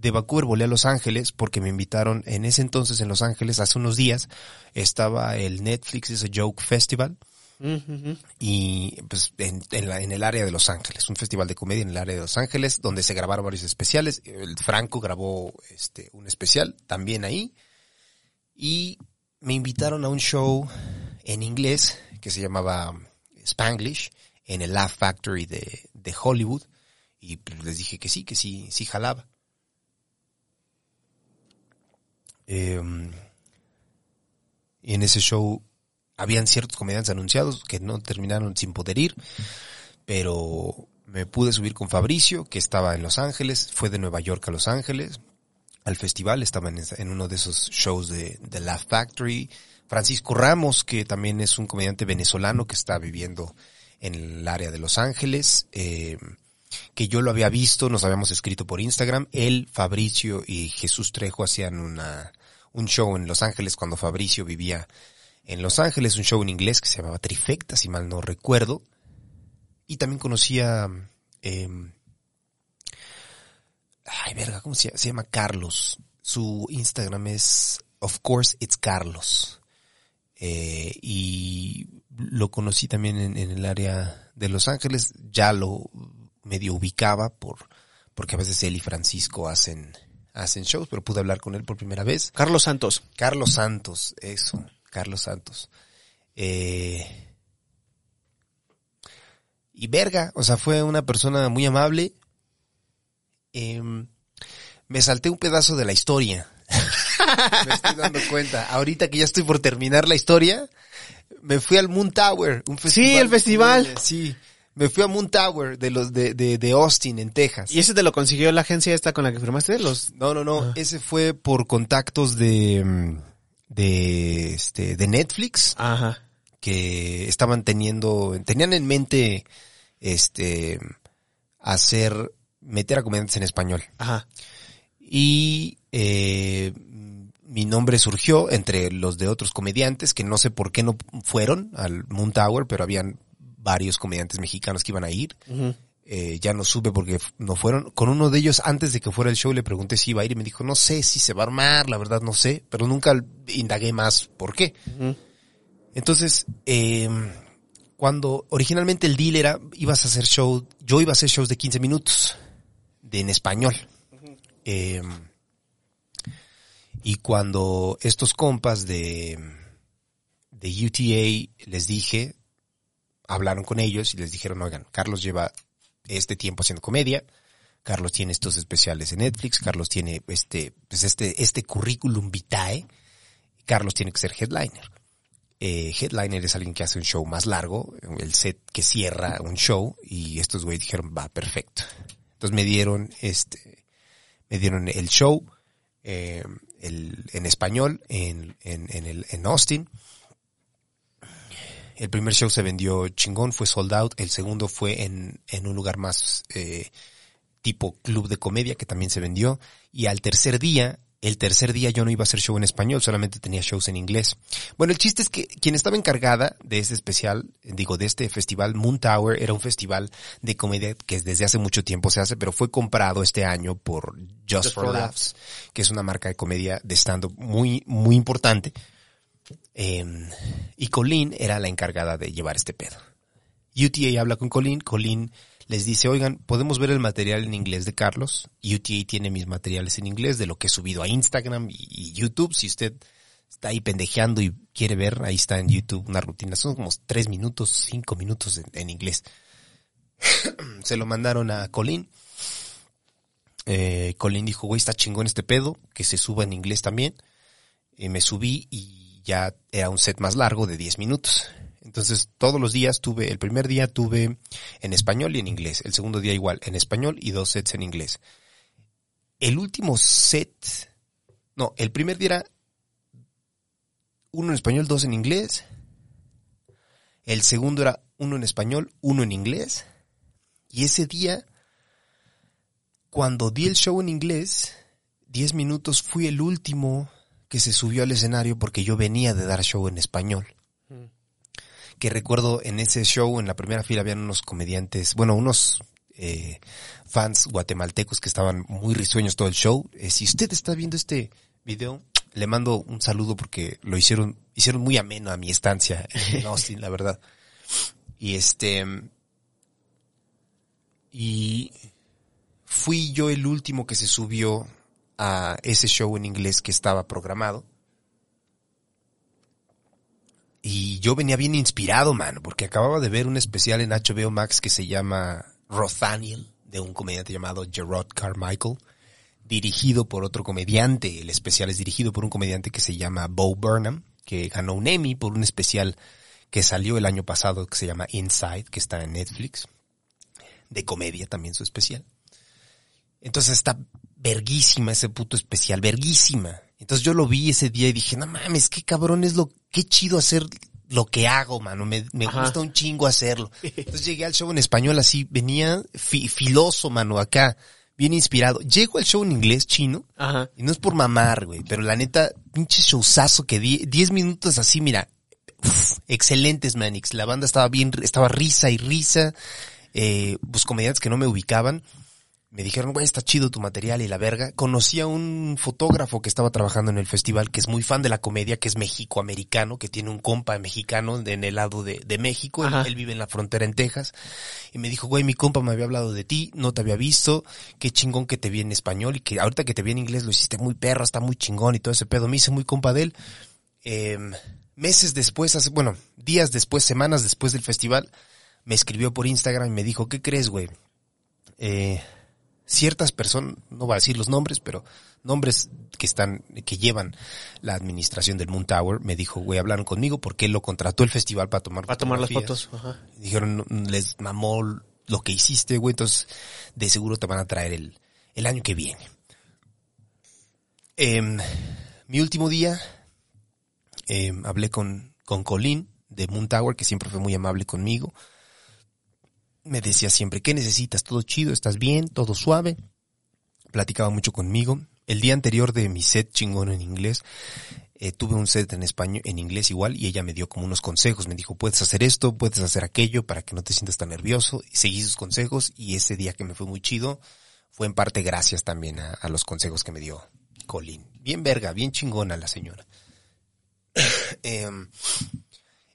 de Vancouver volé a Los Ángeles porque me invitaron en ese entonces en Los Ángeles, hace unos días, estaba el Netflix is a Joke Festival y pues en, en la- en el área de Los Ángeles, un festival de comedia en el área de Los Ángeles donde se grabaron varios especiales. El Franco grabó este un especial también ahí y me invitaron a un show en inglés que se llamaba Spanglish en el Laugh Factory de, de Hollywood y pues, les dije que sí, que sí, sí jalaba. Em, y en ese show habían ciertos comediantes anunciados que no terminaron sin poder ir, pero me pude subir con Fabricio, que estaba en Los Ángeles, fue de Nueva York a Los Ángeles, al festival, estaba en uno de esos shows de, de Laugh Factory. Francisco Ramos, que también es un comediante venezolano que está viviendo en el área de Los Ángeles, eh, que yo lo había visto, nos habíamos escrito por Instagram. Él, Fabricio y Jesús Trejo hacían una, un show en Los Ángeles cuando Fabricio vivía en Los Ángeles, un show en inglés que se llamaba Trifecta, si mal no recuerdo. Y también conocía, eh, ay verga, ¿cómo se llama? Se llama Carlos. Su Instagram es, of course, it's Carlos. Eh, y lo conocí también en, en el área de Los Ángeles, ya lo medio ubicaba por, porque a veces él y Francisco hacen, hacen shows, pero pude hablar con él por primera vez. Carlos Santos. Carlos Santos, eso, Carlos Santos. Eh, y verga, o sea, fue una persona muy amable. Em, me salté un pedazo de la historia. me estoy dando cuenta. Ahorita que ya estoy por terminar la historia, me fui al Moon Tower, un festival. el festival. Sí, me fui a Moon Tower de los de, de, de Austin, en Texas. ¿Y ese te lo consiguió la agencia esta con la que firmaste? Los... No, no, no. Ah. Ese fue por contactos de, mm, de, este, de Netflix Ajá. que estaban teniendo, tenían en mente, este, hacer, meter a comediantes en español. Ajá. Y, eh, mi nombre surgió entre los de otros comediantes que no sé por qué no fueron al Moon Tower, pero habían varios comediantes mexicanos que iban a ir eh, ya no supe porque no fueron. Con uno de ellos, antes de que fuera el show, le pregunté si iba a ir y me dijo, no sé si se va a armar, la verdad no sé, pero nunca indagué más por qué. Entonces, eh, cuando originalmente el deal era, ibas a hacer show, yo iba a hacer shows de 15 minutos, de en español. Eh, y cuando estos compas de, de UTA les dije, hablaron con ellos y les dijeron, oigan, Carlos lleva este tiempo haciendo comedia, Carlos tiene estos especiales en Netflix, Carlos tiene este, pues este, este currículum vitae, Carlos tiene que ser headliner. Eh, headliner es alguien que hace un show más largo, el set que cierra un show, y estos güeyes dijeron, va, perfecto. Entonces me dieron este, me dieron el show, eh, el, en español, en, en, en, el, en Austin. El primer show se vendió chingón, fue sold out. El segundo fue en, en un lugar más eh, tipo club de comedia que también se vendió. Y al tercer día, el tercer día yo no iba a hacer show en español, solamente tenía shows en inglés. Bueno, el chiste es que quien estaba encargada de este especial, digo, de este festival, Moon Tower, era un festival de comedia que desde hace mucho tiempo se hace, pero fue comprado este año por Just, for, Laughs, que es una marca de comedia de stand-up muy, muy importante. Eh, y Colleen era la encargada de llevar este pedo. UTA habla con Colleen, Colleen les dice, oigan, podemos ver el material en inglés de Carlos. UTA tiene mis materiales en inglés de lo que he subido a Instagram y, YouTube. Si usted está ahí pendejeando y quiere ver, ahí está en YouTube una rutina. Son como tres minutos, cinco minutos en, inglés. Se lo mandaron a Colin. Eh, Colin dijo, güey, está chingón este pedo, que se suba en inglés también. Me subí y ya era un set más largo de 10 minutos. Entonces, todos los días tuve, el primer día tuve en español y en inglés, el segundo día igual, en español y dos sets en inglés. El último set, no, el primer día era uno en español, dos en inglés. El segundo era uno en español, uno en inglés. Y ese día, cuando di el show en inglés, diez minutos fui el último que se subió al escenario porque yo venía de dar show en español que recuerdo en ese show, en la primera fila, habían unos comediantes, bueno, unos eh, fans guatemaltecos que estaban muy risueños todo el show. Eh, si usted está viendo este video, le mando un saludo porque lo hicieron, hicieron muy ameno a mi estancia en Austin, la verdad. Y este, y fui yo el último que se subió a ese show en inglés que estaba programado. Y yo venía bien inspirado, mano, porque acababa de ver un especial en HBO Max que se llama Rothaniel, de un comediante llamado Gerard Carmichael, dirigido por otro comediante. El especial es dirigido por un comediante que se llama Bo Burnham, que ganó un Emmy por un especial que salió el año pasado que se llama Inside, que está en Netflix. De comedia también su especial. Entonces está verguísima ese puto especial, verguísima. Entonces yo lo vi ese día y dije, no mames, qué cabrón es lo, qué chido hacer lo que hago, mano. Me, me gusta un chingo hacerlo. Entonces llegué al show en español así, venía filoso, mano, acá, bien inspirado. Llego al show en inglés chino, Ajá. y no es por mamar, güey, pero la neta, pinche showzazo que di, 10 minutos así, mira, uf, excelentes, Manix. La banda estaba bien, estaba risa y risa, eh, pues comediantes que no me ubicaban me dijeron, güey, está chido tu material y la verga. Conocí a un fotógrafo que estaba trabajando en el festival, que es muy fan de la comedia, que es México-americano, que tiene un compa mexicano en el lado de, de México. Él vive en la frontera en Texas. Y me dijo, güey, mi compa me había hablado de ti, no te había visto, qué chingón que te vi en español y que ahorita que te vi en inglés lo hiciste muy perro, está muy chingón y todo ese pedo. Me hice muy compa de él. Em, meses después, hace, bueno, días después, semanas después del festival, me escribió por Instagram y me dijo, ¿qué crees, güey? Eh, ciertas personas, no voy a decir los nombres, pero nombres que están, que llevan la administración del Moon Tower, me dijo, güey, hablaron conmigo porque él lo contrató el festival para tomar Para tomar las fotos. Ajá. Dijeron, "No, les mamó lo que hiciste, güey, entonces de seguro te van a traer el, el año que viene. Em, mi último día, em, hablé con, con Colin de Moon Tower, que siempre fue muy amable conmigo. Me decía siempre, ¿qué necesitas? ¿Todo chido? ¿Estás bien? ¿Todo suave? Platicaba mucho conmigo. El día anterior de mi set chingón en inglés, eh, tuve un set en español, en inglés igual, y ella me dio como unos consejos. Me dijo, puedes hacer esto, puedes hacer aquello para que no te sientas tan nervioso. Y seguí sus consejos y ese día que me fue muy chido, fue en parte gracias también a, los consejos que me dio Colin. Bien verga, bien chingona la señora. Em,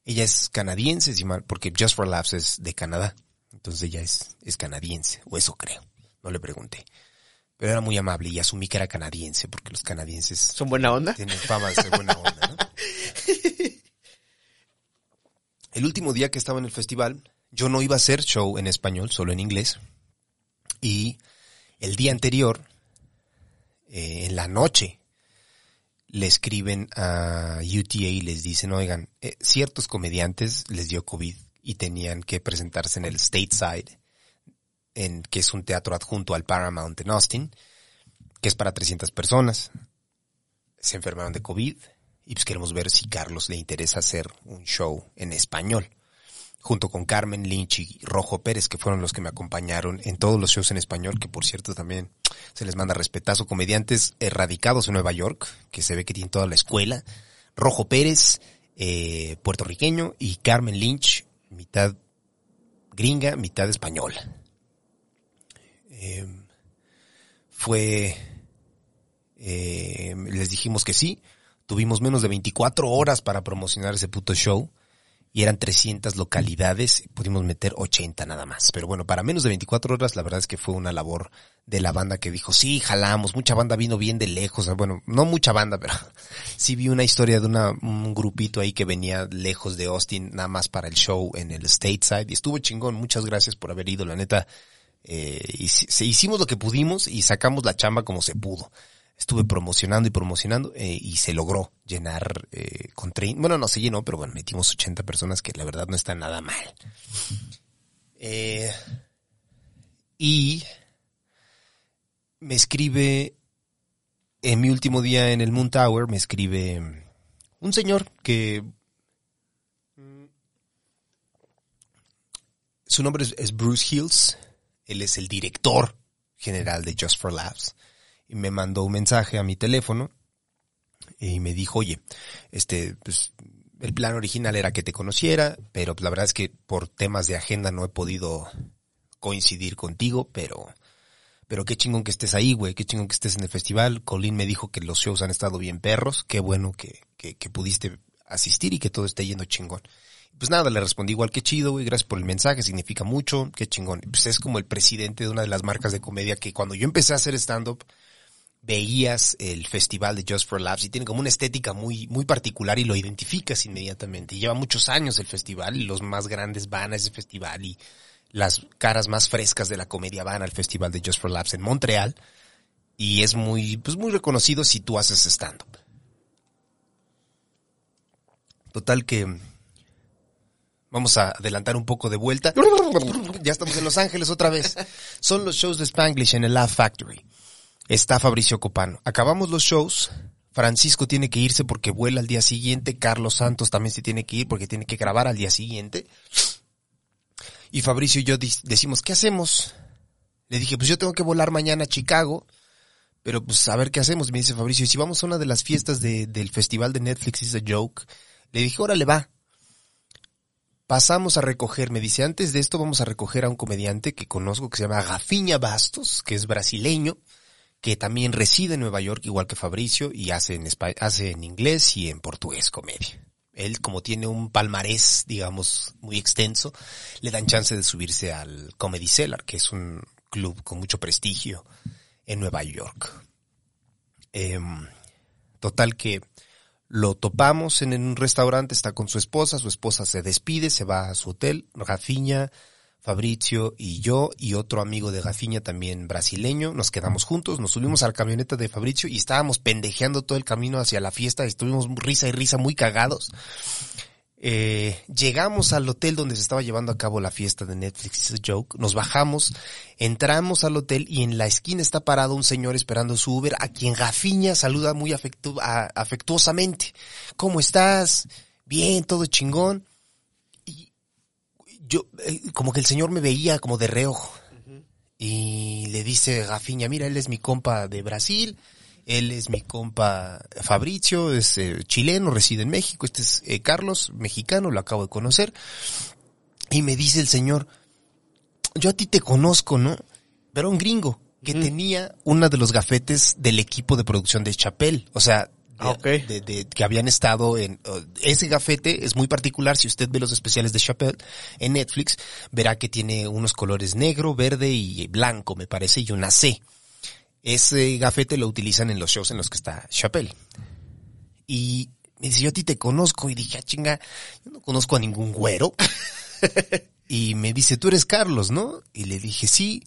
ella es canadiense, porque Just for es de Canadá. Entonces ella es, es canadiense, o eso creo. No le pregunté. Pero era muy amable y asumí que era canadiense, porque los canadienses ¿Son buena onda? tienen fama de ser buena onda, ¿no? el último día que estaba en el festival, yo no iba a hacer show en español, solo en inglés. Y el día anterior, eh, en la noche, le escriben a UTA y les dicen, oigan, eh, ciertos comediantes les dio COVID y tenían que presentarse en el Stateside, en, que es un teatro adjunto al Paramount en Austin, que es para 300 personas. Se enfermaron de COVID y pues queremos ver si Carlos le interesa hacer un show en español junto con Carmen Lynch y Rojo Pérez, que fueron los que me acompañaron en todos los shows en español, que por cierto también se les manda respetazo, comediantes erradicados en Nueva York, que se ve que tienen toda la escuela, Rojo Pérez, eh, puertorriqueño, y Carmen Lynch, mitad gringa, mitad española. Eh, fue, eh, les dijimos que sí, tuvimos menos de 24 horas para promocionar ese puto show y eran 300 localidades, pudimos meter 80 nada más. Pero bueno, para menos de 24 horas la verdad es que fue una labor de la banda que dijo, sí, jalamos, mucha banda vino bien de lejos, bueno, no mucha banda, pero sí vi una historia de una, un grupito ahí que venía lejos de Austin nada más para el show en el Stateside y estuvo chingón, muchas gracias por haber ido, la neta, eh, hicimos lo que pudimos y sacamos la chamba como se pudo estuve promocionando y promocionando eh, y se logró llenar eh, con 30, bueno, no se llenó, pero bueno, metimos 80 personas que la verdad no está nada mal. Eh, y me escribe, en mi último día en el Moon Tower, me escribe un señor que... Su nombre es, Bruce Hills, él es el director general de Just for y me mandó un mensaje a mi teléfono y me dijo, oye, este, pues, el plan original era que te conociera, pero la verdad es que por temas de agenda no he podido coincidir contigo, pero, pero qué chingón que estés ahí, güey, qué chingón que estés en el festival. Colin me dijo que los shows han estado bien perros, qué bueno que, que, que pudiste asistir y que todo esté yendo chingón. Pues nada, le respondí igual, qué chido, güey, gracias por el mensaje, significa mucho, qué chingón. Pues es como el presidente de una de las marcas de comedia que cuando yo empecé a hacer stand-up, veías el festival de Just for Laughs y tiene como una estética muy, muy particular y lo identificas inmediatamente. Lleva muchos años el festival y los más grandes van a ese festival y las caras más frescas de la comedia van al festival de Just for Laughs en Montreal y es muy, pues muy reconocido si tú haces stand-up. Total que vamos a adelantar un poco de vuelta. Ya estamos en Los Ángeles otra vez. Son los shows de Spanglish en el Laugh Factory está Fabricio Copano. Acabamos los shows. Francisco tiene que irse porque vuela al día siguiente. Carlos Santos también se tiene que ir porque tiene que grabar al día siguiente. Y Fabricio y yo decimos, ¿qué hacemos? Le dije, pues yo tengo que volar mañana a Chicago. Pero pues a ver qué hacemos. Me dice Fabricio, si vamos a una de las fiestas del festival de Netflix is a joke. Le dije, órale va. Pasamos a recoger, me dice, antes de esto vamos a recoger a un comediante que conozco que se llama Gafiña Bastos, que es brasileño que también reside en Nueva York, igual que Fabricio, y hace en, hace en inglés y en portugués comedia. Él, como tiene un palmarés, digamos, muy extenso, le dan chance de subirse al Comedy Cellar, que es un club con mucho prestigio en Nueva York. Em, total que lo topamos en un restaurante, está con su esposa, su esposa se despide, se va a su hotel, Rafiña Fabricio y yo y otro amigo de Gafiña también brasileño, nos quedamos juntos, nos subimos a la camioneta de Fabricio y estábamos pendejeando todo el camino hacia la fiesta, estuvimos risa y risa muy cagados. Eh, llegamos al hotel donde se estaba llevando a cabo la fiesta de Netflix Joke, nos bajamos, entramos al hotel y en la esquina está parado un señor esperando su Uber a quien Gafiña saluda muy afectuosamente. ¿Cómo estás? Bien, todo chingón yo, eh, como que el señor me veía como de reojo. Y le dice Gafiña, mira, él es mi compa de Brasil, él es mi compa Fabricio, es eh, chileno, reside en México, este es eh, Carlos, mexicano, lo acabo de conocer. Y me dice el señor, yo a ti te conozco, ¿no? Pero un gringo que tenía uno de los gafetes del equipo de producción de Chapel. O sea, Ah, de, que habían estado en uh, ese gafete es muy particular si usted ve los especiales de Chappelle en Netflix verá que tiene unos colores negro verde y blanco me parece y una C ese gafete lo utilizan en los shows en los que está Chappelle y me dice, yo a ti te conozco. Y dije, ah, chinga, yo no conozco a ningún güero. y me dice, tú eres Carlos, ¿no? Y le dije, sí.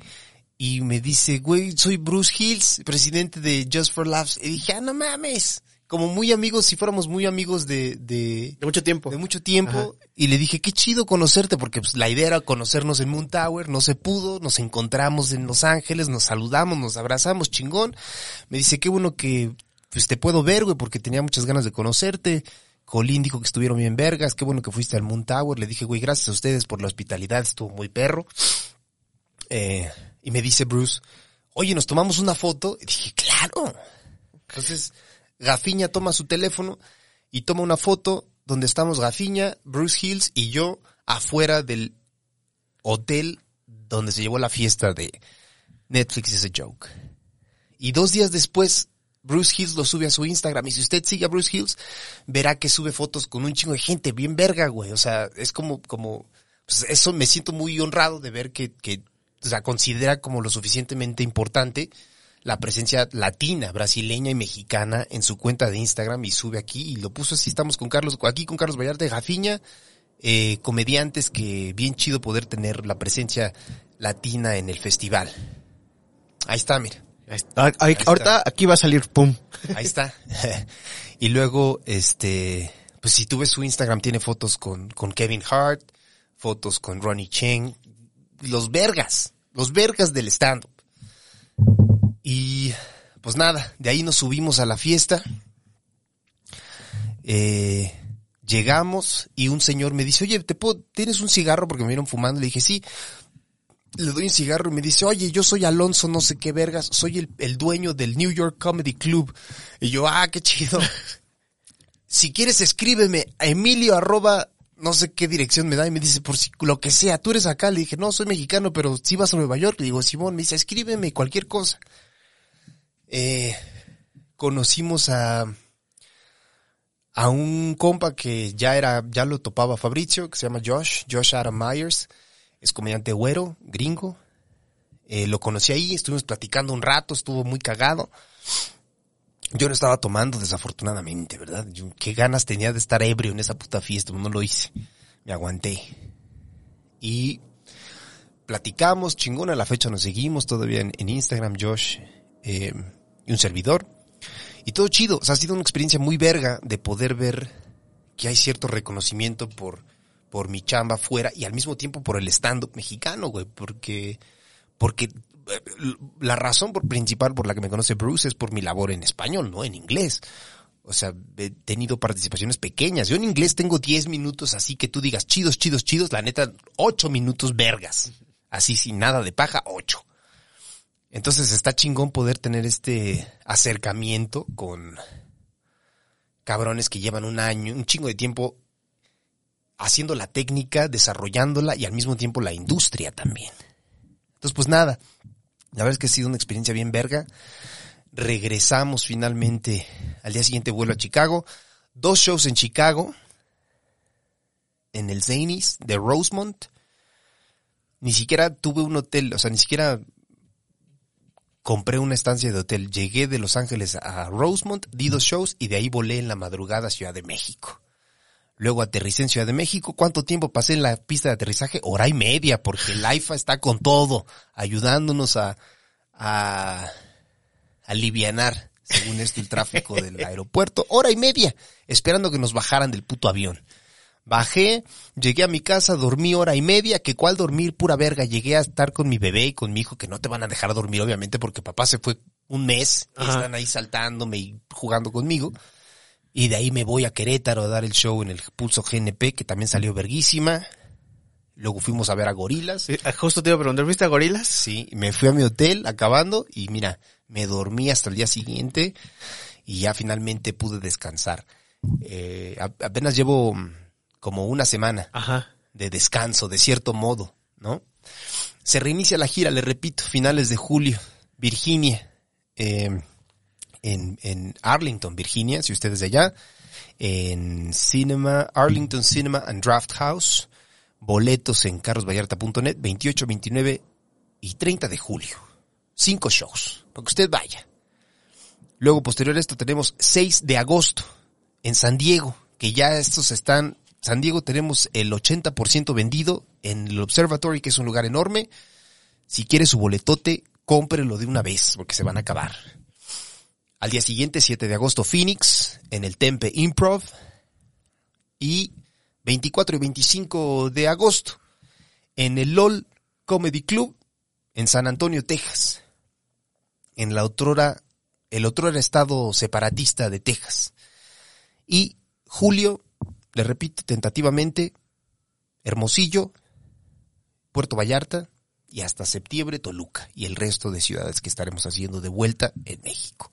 Y me dice, güey, soy Bruce Hills, presidente de Just for Laughs. Y dije, ah, no mames. Como muy amigos, si fuéramos muy amigos de... De, De mucho tiempo. de mucho tiempo. Y le dije, qué chido conocerte, porque pues, la idea era conocernos en Moon Tower, no se pudo, nos encontramos en Los Ángeles, nos saludamos, nos abrazamos, chingón. Me dice, qué bueno que pues te puedo ver, güey, porque tenía muchas ganas de conocerte. Colín dijo que estuvieron bien vergas, qué bueno que fuiste al Moon Tower. Le dije, güey, gracias a ustedes por la hospitalidad, estuvo muy perro. Eh, y me dice Bruce, oye, ¿nos tomamos una foto? Y dije, claro. Entonces, Gafiña toma su teléfono y toma una foto donde estamos Gafiña, Bruce Hills y yo afuera del hotel donde se llevó la fiesta de Netflix is a joke. Y dos días después, Bruce Hills lo sube a su Instagram. Y si usted sigue a Bruce Hills, verá que sube fotos con un chingo de gente, bien verga, güey. O sea, es como, como, pues eso me siento muy honrado de ver que, que, o sea, considera como lo suficientemente importante la presencia latina, brasileña y mexicana en su cuenta de Instagram y sube aquí y lo puso así. Estamos con Carlos, aquí con Carlos Vallarta, Jafiña, eh, comediantes que bien chido poder tener la presencia latina en el festival. Ahí está, mira. Ahí está. Ahí- ahorita aquí va a salir pum. Ahí está. y luego, este, pues si tú ves su Instagram, tiene fotos con, con Kevin Hart, fotos con Ronnie Cheng, los vergas, los vergas del stand-up. Y pues nada, de ahí nos subimos a la fiesta. Eh, llegamos y un señor me dice, oye, ¿te puedo, ¿tienes un cigarro? Porque me vieron fumando. Le dije, sí. Le doy un cigarro y me dice, oye, yo soy Alonso, no sé qué vergas, soy el, el dueño del New York Comedy Club. Y yo, ah, qué chido. si quieres, escríbeme a Emilio arroba, no sé qué dirección me da y me dice, por si lo que sea, tú eres acá. Le dije, no, soy mexicano, pero si vas a Nueva York. Le digo, Simón, me dice, escríbeme cualquier cosa. Eh, conocimos a, a un compa que ya era, ya lo topaba Fabricio, que se llama Josh, Josh Adam Myers, es comediante güero, gringo. Eh, lo conocí ahí, estuvimos platicando un rato, estuvo muy cagado. Yo no estaba tomando, desafortunadamente, ¿verdad? Qué ganas tenía de estar ebrio en esa puta fiesta, no lo hice. Me aguanté. Y platicamos, chingón, a la fecha nos seguimos todavía en, en Instagram, Josh eh, y un servidor. Y todo chido, o sea, ha sido una experiencia muy verga de poder ver que hay cierto reconocimiento por, por mi chamba fuera y al mismo tiempo por el stand-up mexicano, güey, porque, porque eh, la razón por principal por la que me conoce Bruce es por mi labor en español, no en inglés. O sea, he tenido participaciones pequeñas. Yo en inglés tengo 10 minutos, así que tú digas chidos, chidos, chidos, la neta, 8 minutos vergas. Así sin nada de paja, 8. Entonces está chingón poder tener este acercamiento con cabrones que llevan un año, un chingo de tiempo haciendo la técnica, desarrollándola y al mismo tiempo la industria también. Entonces, pues nada, la verdad es que ha sido una experiencia bien verga. Regresamos finalmente al día siguiente vuelo a Chicago. Dos shows en Chicago, en el Zanies de Rosemont. Ni siquiera tuve un hotel, o sea, ni siquiera compré una estancia de hotel. Llegué de Los Ángeles a Rosemont, di dos shows y de ahí volé en la madrugada a Ciudad de México. Luego aterricé en Ciudad de México. ¿Cuánto tiempo pasé en la pista de aterrizaje? Hora y media, porque el AIFA está con todo, ayudándonos a, a alivianar, según esto, el tráfico del aeropuerto. Hora y media, esperando que nos bajaran del puto avión. Bajé, llegué a mi casa, dormí hora y media, que cuál dormir, pura verga. Llegué a estar con mi bebé y con mi hijo, que no te van a dejar dormir, obviamente, porque papá se fue un mes y están ahí saltándome y jugando conmigo. Y de ahí me voy a Querétaro a dar el show en el Pulso GNP, que también salió verguísima. Luego fuimos a ver a Gorilas. Ah, Justo te iba a preguntar, ¿viste a Gorilas? Sí, me fui a mi hotel acabando y mira, me dormí hasta el día siguiente y ya finalmente pude descansar. Eh, apenas llevo como una semana Ajá. de descanso, de cierto modo, ¿no? Se reinicia la gira, le repito, finales de julio, Virginia, eh, en, en Arlington, Virginia, si usted es de allá, en Cinema, Arlington Cinema and Draft House, boletos en carlosvallarta.net, 28, 29 y 30 de julio. Cinco shows, para que usted vaya. Luego, posterior a esto, tenemos 6 de agosto en San Diego, que ya estos están, San Diego tenemos el 80% vendido en el Observatory, que es un lugar enorme. Si quiere su boletote, cómprelo de una vez, porque se van a acabar. Al día siguiente, 7 de agosto, Phoenix, en el Tempe Improv. Y 24 y 25 de agosto, en el LOL Comedy Club, en San Antonio, Texas. En la otrora, el otrora estado separatista de Texas. Y julio, le repito tentativamente, Hermosillo, Puerto Vallarta y hasta septiembre Toluca y el resto de ciudades que estaremos haciendo de vuelta en México.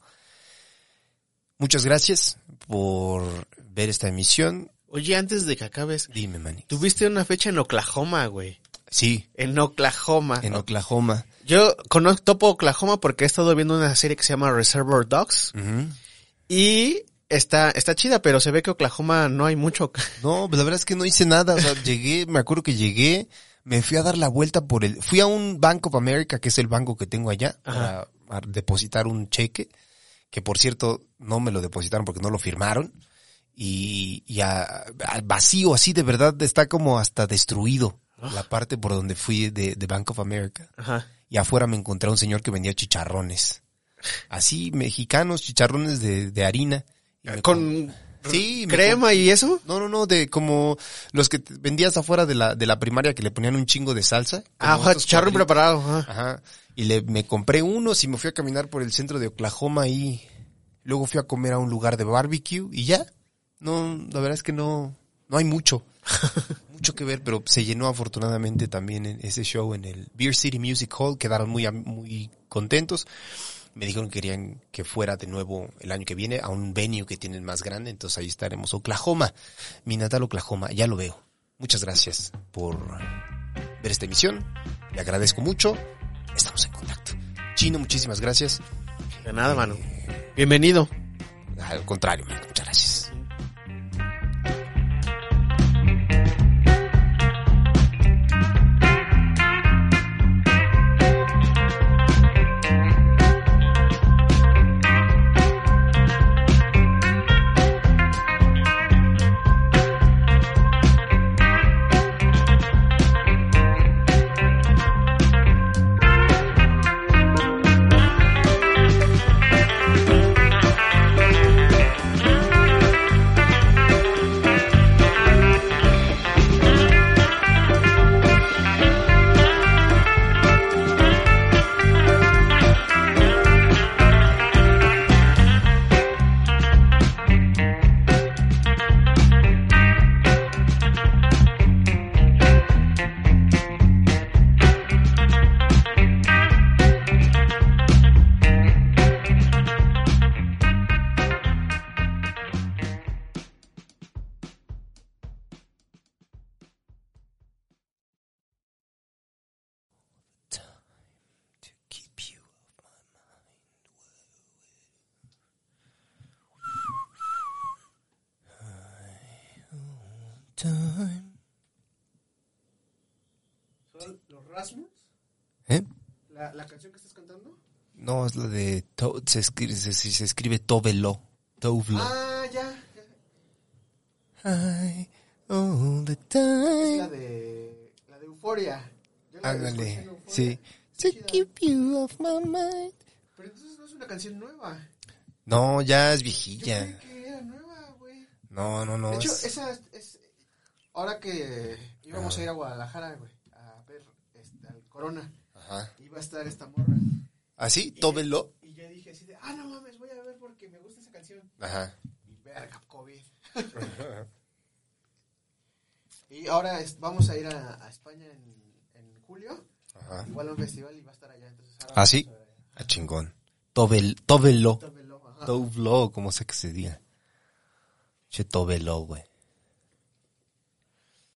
Muchas gracias por ver esta emisión. Oye, antes de que acabes, Dime, Manny. tuviste una fecha en Oklahoma, güey. Sí, En Oklahoma. en Oklahoma. Yo conozco topo Oklahoma porque he estado viendo una serie que se llama Reservoir Dogs y está está chida, pero se ve que Oklahoma no hay mucho. No, pues la verdad es que no hice nada. O sea, llegué, me acuerdo que llegué, me fui a dar la vuelta por el, fui a un Bank of America, que es el banco que tengo allá, para, para depositar un cheque, que por cierto no me lo depositaron porque no lo firmaron. Y, y a- al vacío, así de verdad, está como hasta destruido la parte por donde fui de, de Bank of America. Ajá. Y afuera me encontré a un señor que vendía chicharrones. Así, mexicanos, chicharrones de, de harina. Con Sí, crema y eso. no, no, no, de como los que vendías afuera de la, de la primaria que le ponían un chingo de salsa. Ah, cuadritos. preparado. ajá. Ajá. Y le, me compré unos y me fui a caminar por el centro de Oklahoma y luego fui a comer a un lugar de barbecue y ya. No, la verdad es que no, no hay mucho. mucho que ver, pero se llenó afortunadamente también en ese show en el Beer City Music Hall. Quedaron muy, muy contentos. Me dijeron que querían que fuera de nuevo el año que viene a un venue que tienen más grande, entonces ahí estaremos. Oklahoma, mi natal Oklahoma, ya lo veo. Muchas gracias por ver esta emisión. Le agradezco mucho. Estamos en contacto. Chino, muchísimas gracias. De nada, mano. Bienvenido. Al contrario, man, muchas gracias. Cantando? No, es la de to- se escribe, se, escribe Tovelo. Tovelo. Ah, ya. Hi, all the Es la de la de Euforia. Ándale, sí. To keep you off my mind. Pero entonces no es una canción nueva. No, ya es Yo viejilla. creí que era nueva, güey. No, no, no. De hecho, es- esa es, ahora que íbamos a ir a Guadalajara, güey, a ver este, al Corona, Ajá. iba a estar esta morra. ¿Así? ¿Tovelo? Y yo dije así de, ah, no mames, voy a ver porque me gusta esa canción. Ajá. Y verga, COVID. y ahora es- vamos a ir a, a España en, en julio, Ajá. igual a un festival y va a estar allá. Entonces, ahora ¿Ah, sí? a allá. Ah, chingón. Tovel, tovelo. Tómelo, ajá. Tovelo, como sé que se diga. Che, tovelo, güey.